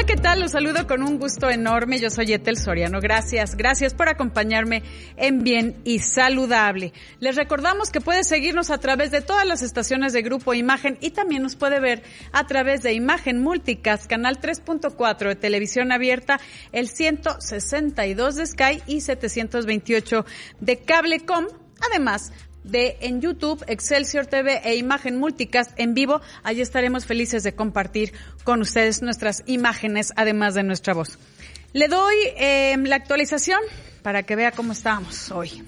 Hola, ¿qué tal? Los saludo con un gusto enorme. Yo soy Etel Soriano. Gracias, gracias por acompañarme en Bien y Saludable. Les recordamos que puede seguirnos a través de todas las estaciones de Grupo Imagen y también nos puede ver a través de Imagen Multicast, canal 3.4 de televisión abierta, el 162 de Sky y 728 de Cablecom. Además, de en YouTube, Excelsior TV e Imagen Multicast en vivo. Allí estaremos felices de compartir con ustedes nuestras imágenes, además de nuestra voz. Le doy eh, la actualización para que vea cómo estamos hoy.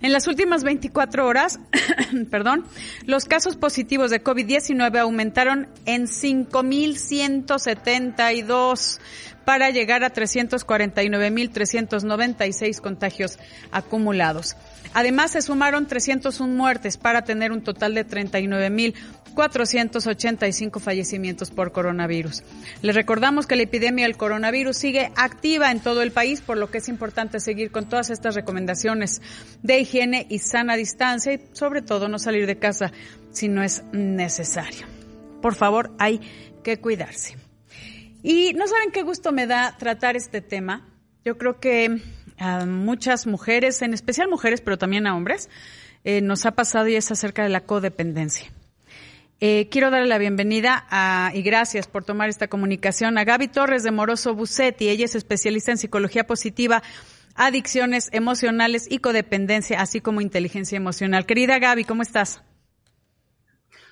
En las últimas 24 horas, perdón, los casos positivos de COVID-19 aumentaron en 5.172 para llegar a 349.396 contagios acumulados. Además, se sumaron 301 muertes para tener un total de 39.485 fallecimientos por coronavirus. Les recordamos que la epidemia del coronavirus sigue activa en todo el país, por lo que es importante seguir con todas estas recomendaciones de higiene y sana distancia y sobre todo no salir de casa si no es necesario. Por favor, hay que cuidarse. Y no saben qué gusto me da tratar este tema. Yo creo que a muchas mujeres, en especial mujeres, pero también a hombres, eh, nos ha pasado y es acerca de la codependencia. Eh, quiero darle la bienvenida a, y gracias por tomar esta comunicación a Gaby Torres de Moroso Bucetti. Ella es especialista en psicología positiva, adicciones emocionales y codependencia, así como inteligencia emocional. Querida Gaby, ¿cómo estás?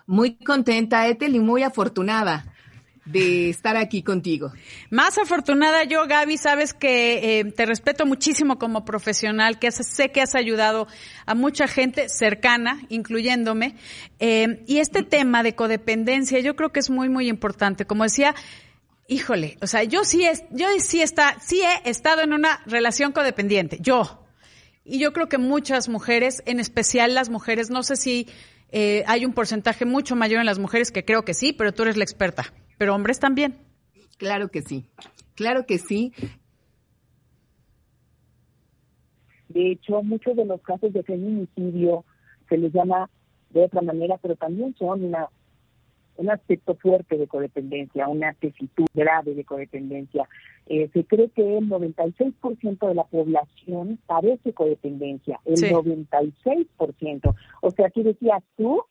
Muy contenta, Ethel, y muy afortunada de estar aquí contigo. Más afortunada yo, Gaby, sabes que eh, te respeto muchísimo como profesional, que sé que has ayudado a mucha gente cercana, incluyéndome, eh, y este tema de codependencia yo creo que es muy, muy importante. Como decía, híjole, o sea, yo sí, es, yo sí, está, sí he estado en una relación codependiente, yo. Y yo creo que muchas mujeres, en especial las mujeres, no sé si eh, hay un porcentaje mucho mayor en las mujeres, que creo que sí, pero tú eres la experta pero hombres también. Claro que sí, claro que sí. De hecho, muchos de los casos de feminicidio se les llama de otra manera, pero también son una, un aspecto fuerte de codependencia, una tesitud grave de codependencia. Eh, se cree que el 96% de la población padece codependencia, el 96%. O sea, aquí decías tú,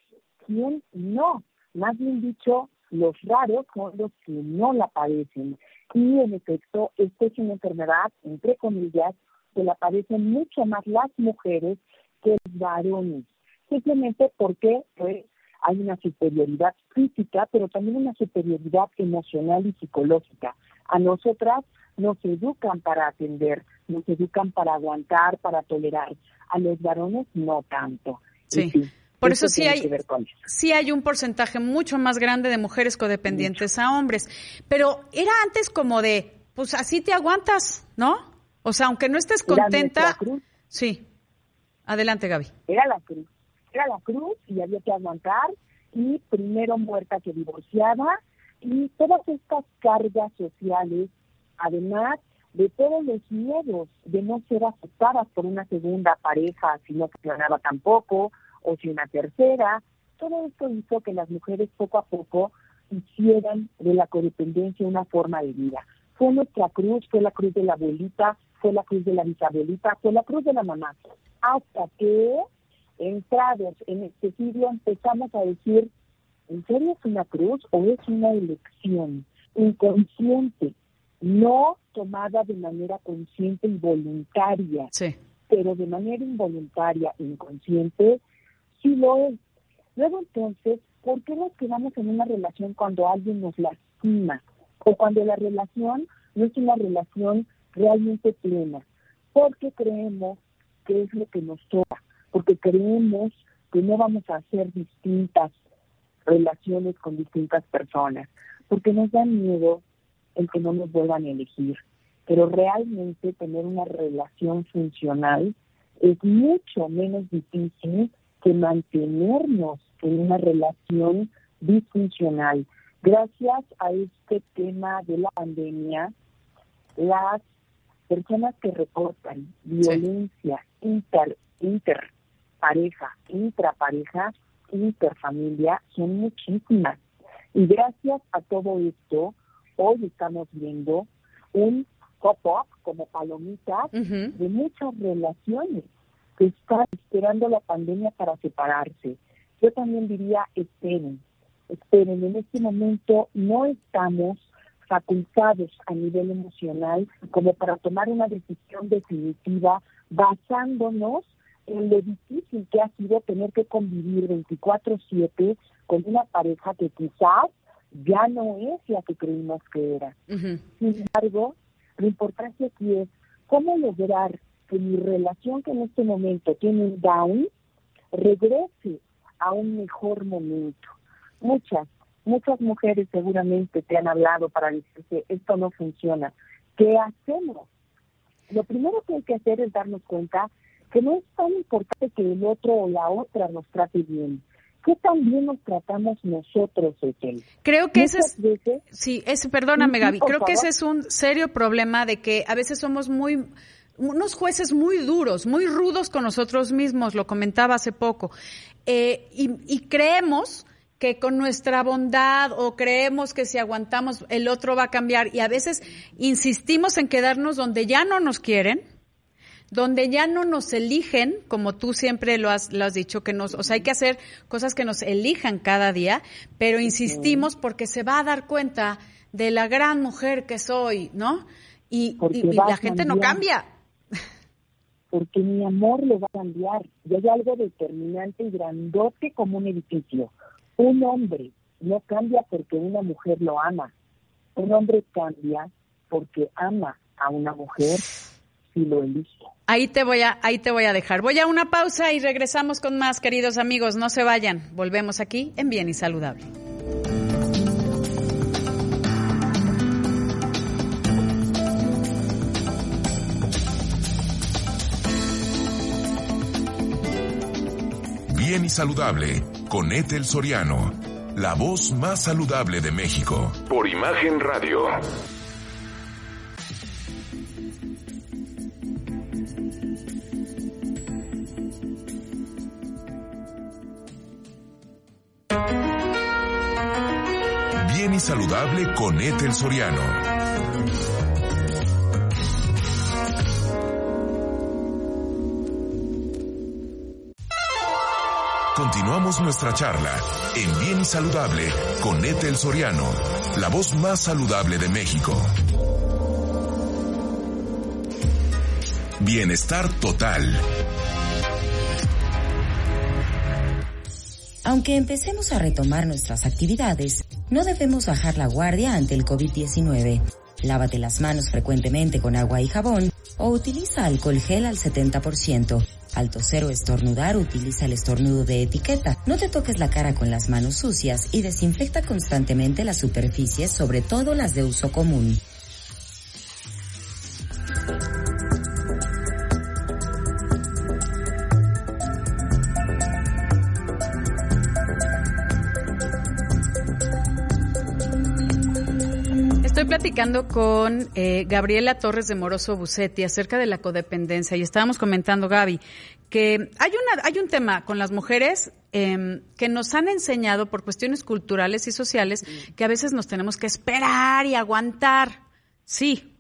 ¿quién no? Más bien dicho, los raros son los que no la padecen. Y en efecto, esta es una enfermedad, entre comillas, que la padecen mucho más las mujeres que los varones. Simplemente porque pues, hay una superioridad física, pero también una superioridad emocional y psicológica. A nosotras nos educan para atender, nos educan para aguantar, para tolerar. A los varones no tanto. sí por eso, sí hay, sí hay un porcentaje mucho más grande de mujeres codependientes a hombres. Pero era antes como de, pues así te aguantas, ¿no? O sea, aunque no estés contenta. Sí. Adelante, Gaby. Era la cruz. Era la cruz y había que aguantar. Y primero muerta que divorciada. Y todas estas cargas sociales, además de todos los miedos de no ser aceptadas por una segunda pareja si no funcionaba tampoco, o si una tercera. Todo esto hizo que las mujeres poco a poco hicieran de la codependencia una forma de vida. Fue nuestra cruz, fue la cruz de la abuelita, fue la cruz de la bisabuelita, fue la cruz de la mamá. Hasta que, entrados en este siglo, empezamos a decir, ¿en serio es una cruz o es una elección inconsciente, no tomada de manera consciente y voluntaria? Sí. Pero de manera involuntaria, inconsciente, sí lo es. Luego entonces, ¿por qué nos quedamos en una relación cuando alguien nos lastima? O cuando la relación no es una relación realmente plena. Porque creemos que es lo que nos toca. Porque creemos que no vamos a hacer distintas relaciones con distintas personas. Porque nos da miedo el que no nos vuelvan a elegir. Pero realmente tener una relación funcional es mucho menos difícil que mantenernos en una relación disfuncional. Gracias a este tema de la pandemia, las personas que reportan violencia inter, interpareja, intrapareja, interfamilia son muchísimas. Y gracias a todo esto, hoy estamos viendo un pop-up como palomitas de muchas relaciones que están esperando la pandemia para separarse. Yo también diría, esperen, esperen, en este momento no estamos facultados a nivel emocional como para tomar una decisión definitiva basándonos en lo difícil que ha sido tener que convivir 24/7 con una pareja que quizás ya no es la que creímos que era. Sin embargo, la importancia aquí es cómo lograr que mi relación que en este momento tiene un down regrese a un mejor momento. Muchas, muchas mujeres seguramente te han hablado para decirte esto no funciona. ¿Qué hacemos? Lo primero que hay que hacer es darnos cuenta que no es tan importante que el otro o la otra nos trate bien, ¿Qué también nos tratamos nosotros, Etel? Creo que ese es, sí, es, perdóname Gaby, creo que ese es un serio problema de que a veces somos muy, unos jueces muy duros, muy rudos con nosotros mismos, lo comentaba hace poco, eh, y, y creemos que con nuestra bondad o creemos que si aguantamos el otro va a cambiar y a veces insistimos en quedarnos donde ya no nos quieren donde ya no nos eligen, como tú siempre lo has, lo has dicho, que nos, o sea, hay que hacer cosas que nos elijan cada día, pero insistimos porque se va a dar cuenta de la gran mujer que soy, ¿no? Y, la gente no cambia. Porque mi amor lo va a cambiar. Y hay algo determinante y grandote como un edificio. Un hombre no cambia porque una mujer lo ama. Un hombre cambia porque ama a una mujer si lo elige. Ahí te voy a, ahí te voy a dejar. Voy a una pausa y regresamos con más, queridos amigos. No se vayan. Volvemos aquí en Bien y Saludable. Bien y Saludable con Ethel Soriano, la voz más saludable de México. Por Imagen Radio. Bien y saludable con Ethel Soriano. Continuamos nuestra charla en Bien y Saludable con Ethel Soriano, la voz más saludable de México. Bienestar total. Aunque empecemos a retomar nuestras actividades, no debemos bajar la guardia ante el COVID-19. Lávate las manos frecuentemente con agua y jabón o utiliza alcohol gel al 70%. Al toser o estornudar, utiliza el estornudo de etiqueta. No te toques la cara con las manos sucias y desinfecta constantemente las superficies, sobre todo las de uso común. Platicando con eh, Gabriela Torres de Moroso Bucetti acerca de la codependencia y estábamos comentando, Gaby, que hay, una, hay un tema con las mujeres em, que nos han enseñado por cuestiones culturales y sociales que a veces nos tenemos que esperar y aguantar. Sí,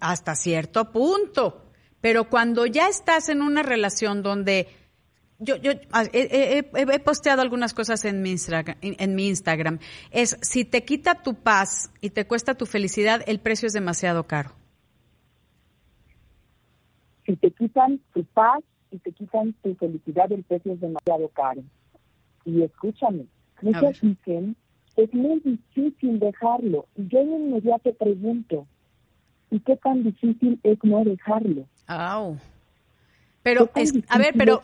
hasta cierto punto. Pero cuando ya estás en una relación donde yo, yo ah, he, posteado algunas cosas en mi, Instagram, en mi Instagram. Es, si te quita tu paz y te cuesta tu felicidad, el precio es demasiado caro. Si te quitan tu paz y te quitan tu felicidad, el precio es demasiado caro. y escúchame, muchas dicen, es muy difícil dejarlo. Y yo de inmediato pregunto, ¿y qué tan difícil es no dejarlo? Pero, es, a ver, pero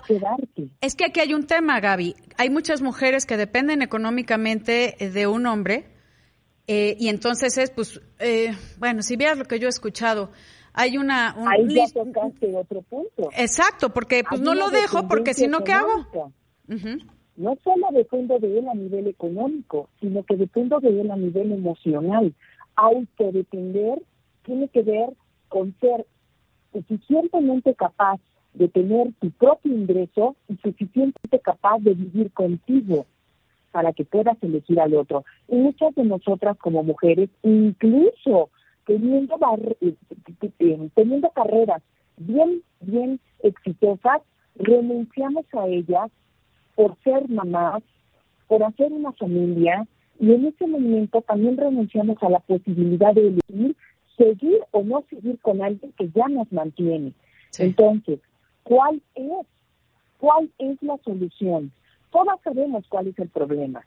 es que aquí hay un tema, Gaby. Hay muchas mujeres que dependen económicamente de un hombre eh, y entonces es, pues, eh, bueno, si vieras lo que yo he escuchado, hay una... Un, Ahí ya tocaste otro punto. Exacto, porque pues no lo dejo porque si no, ¿qué hago? No solo dependo de él a nivel económico, sino que dependo de él a nivel emocional. Autodepender tiene que ver con ser suficientemente capaz de tener tu propio ingreso y suficientemente capaz de vivir contigo para que puedas elegir al otro. Y muchas de nosotras como mujeres, incluso teniendo, eh, teniendo carreras bien, bien exitosas, renunciamos a ellas por ser mamás, por hacer una familia, y en ese momento también renunciamos a la posibilidad de elegir seguir o no seguir con alguien que ya nos mantiene. Entonces, ¿cuál es? ¿Cuál es la solución? Todas sabemos cuál es el problema.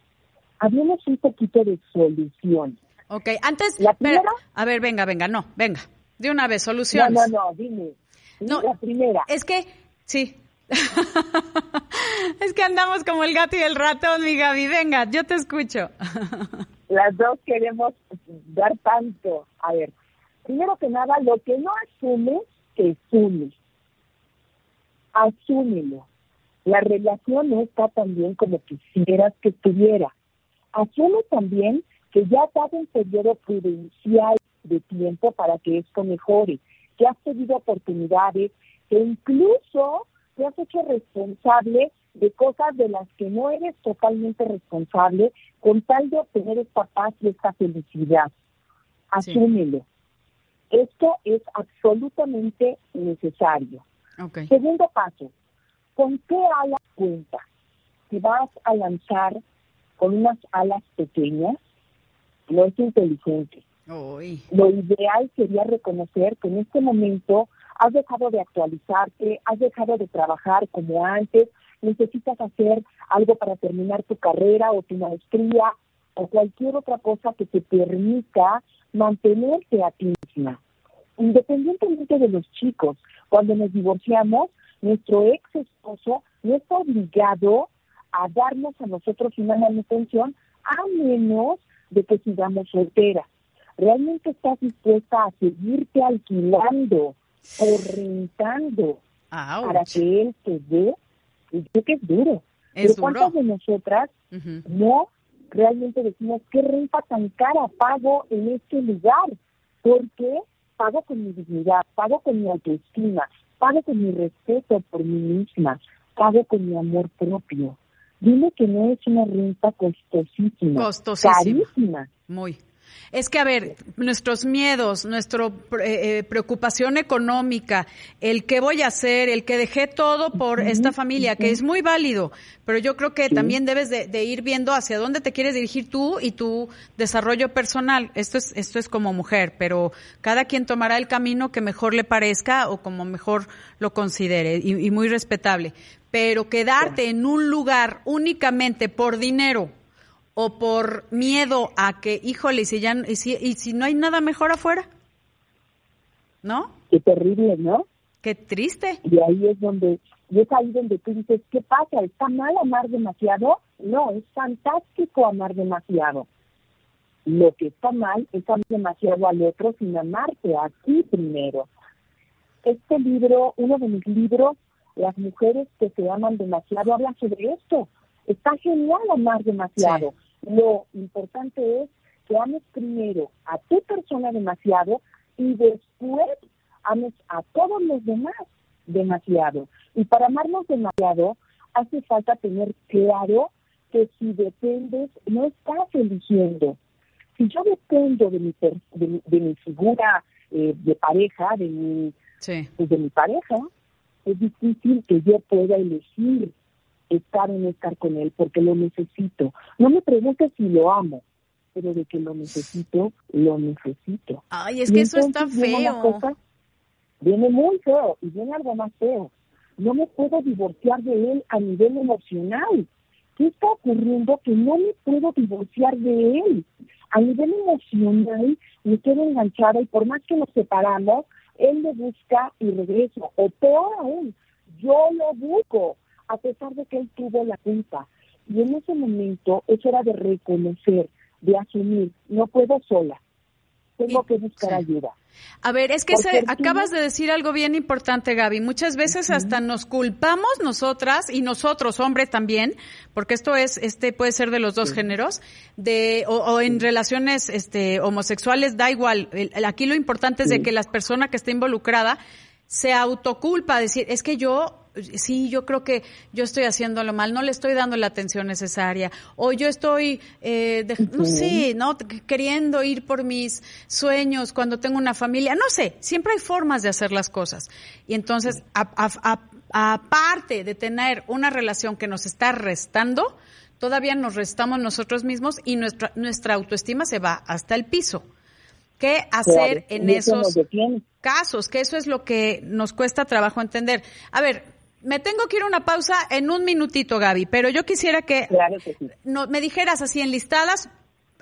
Hablemos un poquito de solución. Ok, antes, a ver, venga, venga, no, venga, de una vez, solución. No, no, no, dime. No, la primera. Es que, sí. es que andamos como el gato y el ratón, mi Gaby. Venga, yo te escucho. Las dos queremos dar tanto. A ver, primero que nada, lo que no asumes, que asume. Asúmelo. La relación no está tan bien como quisieras que estuviera. Asume también que ya has dado un periodo prudencial de tiempo para que esto mejore, que has tenido oportunidades, que incluso te has hecho responsable de cosas de las que no eres totalmente responsable con tal de obtener esta paz y esta felicidad. Asúmelo. Esto es absolutamente necesario. Segundo paso, ¿con qué alas cuenta? Si vas a lanzar con unas alas pequeñas, no es inteligente. Lo ideal sería reconocer que en este momento has dejado de actualizarte, has dejado de trabajar como antes, necesitas hacer algo para terminar tu carrera o tu maestría o cualquier otra cosa que te permita mantenerte a ti misma. Independientemente de los chicos, cuando nos divorciamos, nuestro ex esposo no está obligado a darnos a nosotros una manutención a menos de que sigamos solteras. ¿Realmente estás dispuesta a seguirte alquilando o rentando para que él te dé? Yo creo que es duro. Es Pero ¿cuántas de nosotras no realmente decimos qué renta tan cara pago en este lugar? Porque pago con mi dignidad, pago con mi autoestima, pago con mi respeto por mí misma, pago con mi amor propio. Dime que no es una renta costosísima. Costosísima. Carísima. Muy. Es que, a ver, nuestros miedos, nuestra eh, eh, preocupación económica, el que voy a hacer, el que dejé todo por esta familia, que es muy válido, pero yo creo que también debes de, ir viendo hacia dónde te quieres dirigir tú y tu desarrollo personal. Esto es, esto es como mujer, pero cada quien tomará el camino que mejor le parezca o como mejor lo considere y, y muy respetable. Pero quedarte en un lugar únicamente por dinero, o por miedo a que, híjole, si ya, y si, y si no hay nada mejor afuera, ¿no? Qué terrible, ¿no? Qué triste. Y ahí es donde, y es ahí donde tú dices, ¿qué pasa? ¿Está mal amar demasiado? No, es fantástico amar demasiado. Lo que está mal es amar demasiado al otro sin amarte a ti primero. Este libro, uno de mis libros, Las mujeres que se aman demasiado, habla sobre esto. Está genial amar demasiado. Lo importante es que ames primero a tu persona demasiado y después ames a todos los demás demasiado. Y para amarnos demasiado hace falta tener claro que si dependes, no estás eligiendo. Si yo dependo de mi, de, mi figura eh, de pareja, de mi, pues, de mi pareja, es difícil que yo pueda elegir estar en estar con él porque lo necesito. No me preguntes si lo amo, pero de que lo necesito, lo necesito. Ay, es que eso está feo. Viene, muy feo y viene algo más feo. No me puedo divorciar de él a nivel emocional. ¿qué está ocurriendo que no me puedo divorciar de él? A nivel emocional me quedo enganchada y por más que nos separamos, él me busca y regreso. O peor aún, yo lo busco, a pesar de que él tuvo la culpa. Y en ese momento es hora de reconocer, de asumir, no puedo sola, tengo que buscar ayuda. A ver, es que acabas de decir algo bien importante, Gaby. Muchas veces hasta nos culpamos nosotras y nosotros, hombres también, porque esto es, este puede ser de los dos géneros, de o, en relaciones, este, homosexuales, da igual. aquí lo importante es de que la persona que está involucrada se autoculpa, decir, es que yo sí, yo creo que yo estoy haciéndolo mal, no le estoy dando la atención necesaria, o yo estoy, eh, no sé, ¿no? Queriendo ir por mis sueños cuando tengo una familia, no sé, siempre hay formas de hacer las cosas. Y entonces, aparte de tener una relación que nos está restando, todavía nos restamos nosotros mismos y nuestra, nuestra autoestima se va hasta el piso. ¿Qué hacer en esos casos? Que eso es lo que nos cuesta trabajo entender. A ver, me tengo que ir a una pausa en un minutito, Gaby, pero yo quisiera que, no, me dijeras así enlistadas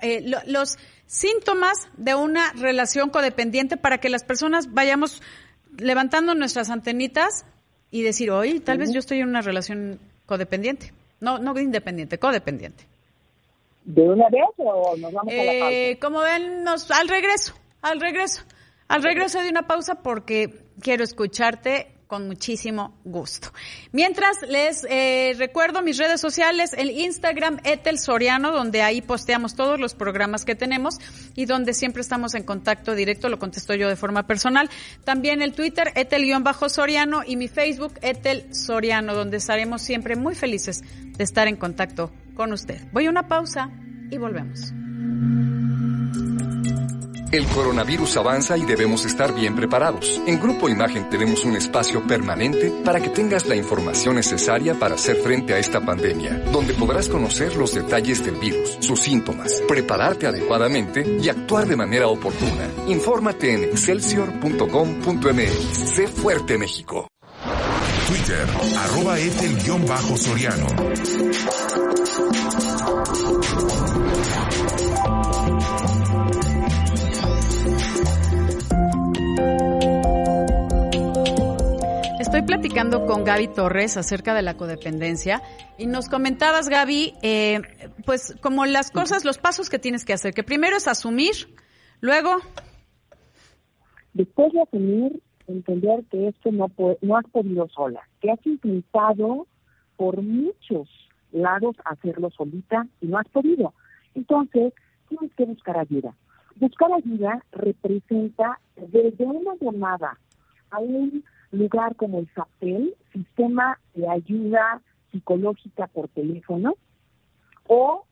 eh, los síntomas de una relación codependiente para que las personas vayamos levantando nuestras antenitas y decir, oye, tal vez yo estoy en una relación codependiente. No, no independiente, codependiente. ¿De una vez o nos vamos a la pausa? Eh, como ven, al regreso, al regreso. Al regreso de una pausa porque quiero escucharte con muchísimo gusto. Mientras les eh, recuerdo mis redes sociales, el Instagram Etel Soriano, donde ahí posteamos todos los programas que tenemos y donde siempre estamos en contacto directo, lo contesto yo de forma personal. También el Twitter Etel-Soriano y mi Facebook Etel Soriano, donde estaremos siempre muy felices de estar en contacto con usted. Voy a una pausa y volvemos. El coronavirus avanza y debemos estar bien preparados. En Grupo Imagen tenemos un espacio permanente para que tengas la información necesaria para hacer frente a esta pandemia, donde podrás conocer los detalles del virus, sus síntomas, prepararte adecuadamente y actuar de manera oportuna. Infórmate en excelsior.com.mx. Sé fuerte México. Twitter, arroba soriano platicando con Gaby Torres acerca de la codependencia y nos comentabas, Gaby, eh, pues como las cosas, los pasos que tienes que hacer, que primero es asumir, luego... Después de asumir, entender que esto no, no has podido sola, que has intentado por muchos lados hacerlo solita y no has podido. Entonces, tienes que buscar ayuda. Buscar ayuda representa desde una llamada a un lugar como el SAPEL, Sistema de Ayuda Psicológica por Teléfono, o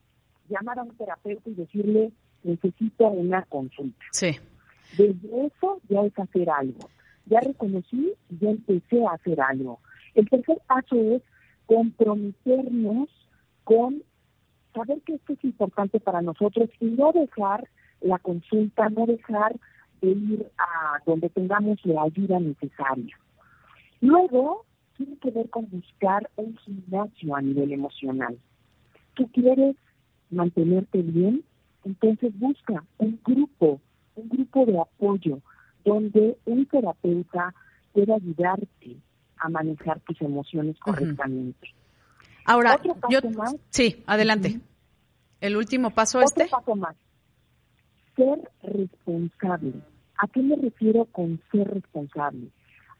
llamar a un terapeuta y decirle, necesito una consulta. Sí. Desde eso ya es hacer algo. Ya reconocí y ya empecé a hacer algo. El tercer paso es comprometernos con saber que esto es importante para nosotros y no dejar la consulta, no dejar de ir a donde tengamos la ayuda necesaria. Luego, tiene que ver con buscar un gimnasio a nivel emocional. ¿Tú quieres mantenerte bien? Entonces busca un grupo, un grupo de apoyo donde un terapeuta pueda ayudarte a manejar tus emociones correctamente. Ahora, yo, sí, adelante. El último paso Otro este. paso más. Ser responsable. ¿A qué me refiero con ser responsable?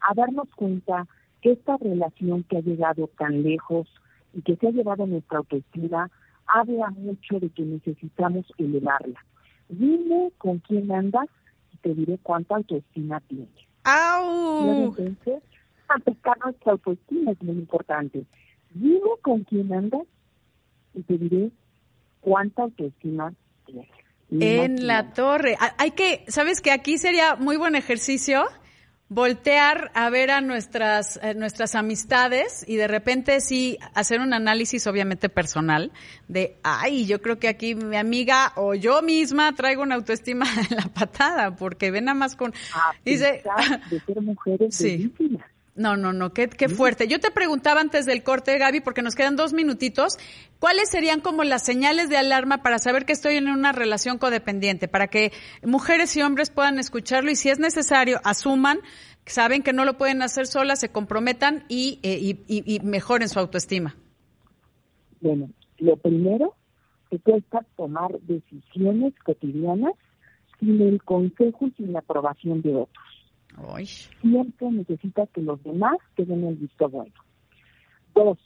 A darnos cuenta que esta relación que ha llegado tan lejos y que se ha llevado a nuestra autoestima habla mucho de que necesitamos elevarla. Dime con quién andas y te diré cuánta autoestima tienes. ¡Au! entonces, aplicar nuestra autoestima es muy importante. Dime con quién andas y te diré cuánta autoestima tienes. En la torre. Hay que, ¿sabes que aquí sería muy buen ejercicio? Voltear a ver a nuestras, eh, nuestras amistades y de repente sí hacer un análisis obviamente personal de, ay, yo creo que aquí mi amiga o yo misma traigo una autoestima en la patada porque ven nada más con... dice, de ser mujeres sí. No, no, no, qué, qué fuerte. Yo te preguntaba antes del corte, Gaby, porque nos quedan dos minutitos, ¿cuáles serían como las señales de alarma para saber que estoy en una relación codependiente? Para que mujeres y hombres puedan escucharlo y si es necesario, asuman, saben que no lo pueden hacer solas, se comprometan y, eh, y, y, y mejoren su autoestima. Bueno, lo primero que cuesta tomar decisiones cotidianas sin el consejo y sin la aprobación de otros. Ay. Siempre necesitas que los demás te den el visto bueno. Dos,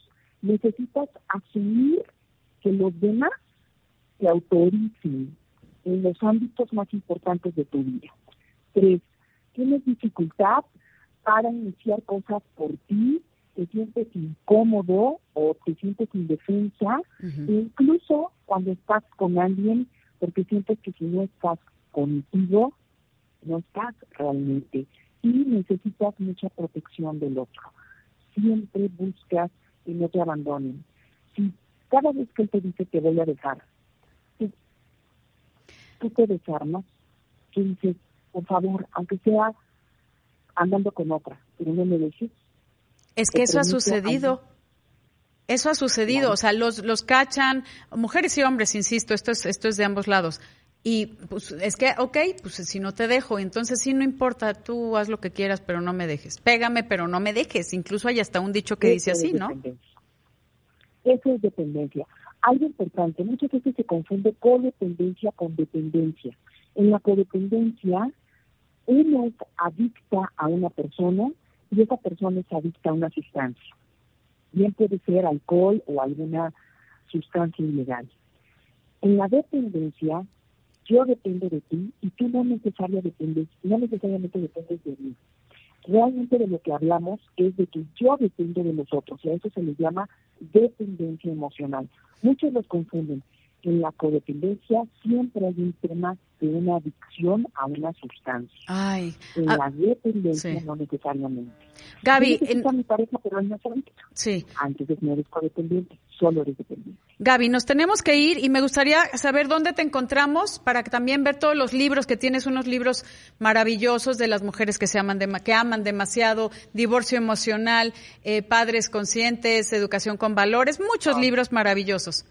necesitas asumir que los demás te autoricen en los ámbitos más importantes de tu vida. Tres, tienes dificultad para iniciar cosas por ti, te sientes incómodo o te sientes indefensa, e incluso cuando estás con alguien, porque sientes que si no estás contigo, no estás realmente y necesitas mucha protección del otro. Siempre buscas que no te abandonen. Si cada vez que él te dice te voy a dejar, tú, tú te desarmas, tú dices, por favor, aunque sea andando con otra, pero no me dejes. Es que eso ha sucedido. Eso ha sucedido, o sea, los, los cachan, mujeres y hombres, insisto, esto es, esto es de ambos lados y pues es que, ok, pues si no te dejo, entonces sí no importa, tú haz lo que quieras, pero no me dejes. Pégame, pero no me dejes. Incluso hay hasta un dicho que Eso dice así, ¿no? Eso es dependencia. Algo importante, muchas veces se confunde codependencia con dependencia. En la codependencia, uno es adicta a una persona y esa persona es adicta a una sustancia. Bien puede ser alcohol o alguna sustancia ilegal. En la dependencia, yo dependo de ti y tú no necesariamente dependes, no necesariamente dependes de mí. Realmente de lo que hablamos es de que yo dependo de los otros y a eso se le llama dependencia emocional. Muchos los confunden. En la codependencia siempre hay un tema de una adicción a una sustancia. Ay, en ah, la dependencia sí. no necesariamente. Gaby, en... a mi pareja, pero no Sí. Antes de no eres codependiente, solo eres dependiente. Gaby, nos tenemos que ir y me gustaría saber dónde te encontramos para que también ver todos los libros que tienes, unos libros maravillosos de las mujeres que se aman, de, que aman demasiado, divorcio emocional, eh, padres conscientes, educación con valores, muchos oh. libros maravillosos.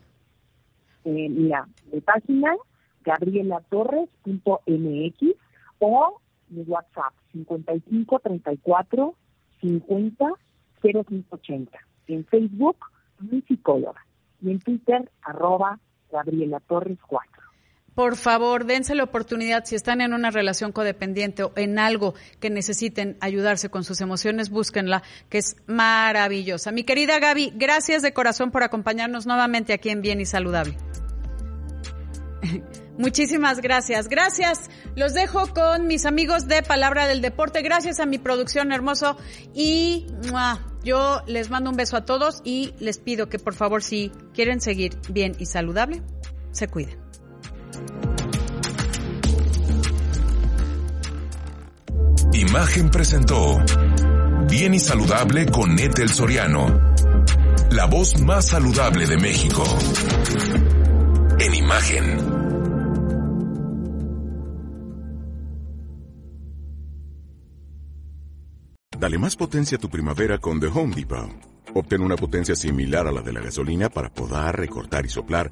Eh, mira, mi página gabrielatorres.mx o mi WhatsApp 55 34 50 0580. En Facebook, mi psicóloga y en Twitter, arroba Gabriela Torres 4. Por favor, dense la oportunidad, si están en una relación codependiente o en algo que necesiten ayudarse con sus emociones, búsquenla, que es maravillosa. Mi querida Gaby, gracias de corazón por acompañarnos nuevamente aquí en Bien y Saludable. Muchísimas gracias. Gracias. Los dejo con mis amigos de Palabra del Deporte. Gracias a mi producción hermoso. Y yo les mando un beso a todos y les pido que por favor si quieren seguir bien y saludable, se cuiden. Imagen presentó Bien y Saludable con Etel Soriano. La voz más saludable de México. En imagen. Dale más potencia a tu primavera con The Home Depot. Obtén una potencia similar a la de la gasolina para podar, recortar y soplar